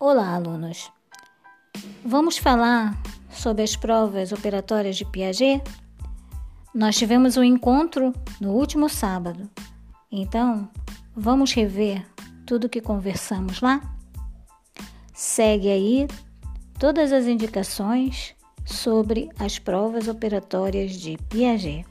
Olá, alunos! Vamos falar sobre as provas operatórias de Piaget? Nós tivemos um encontro no último sábado, então vamos rever tudo que conversamos lá? Segue aí todas as indicações sobre as provas operatórias de Piaget.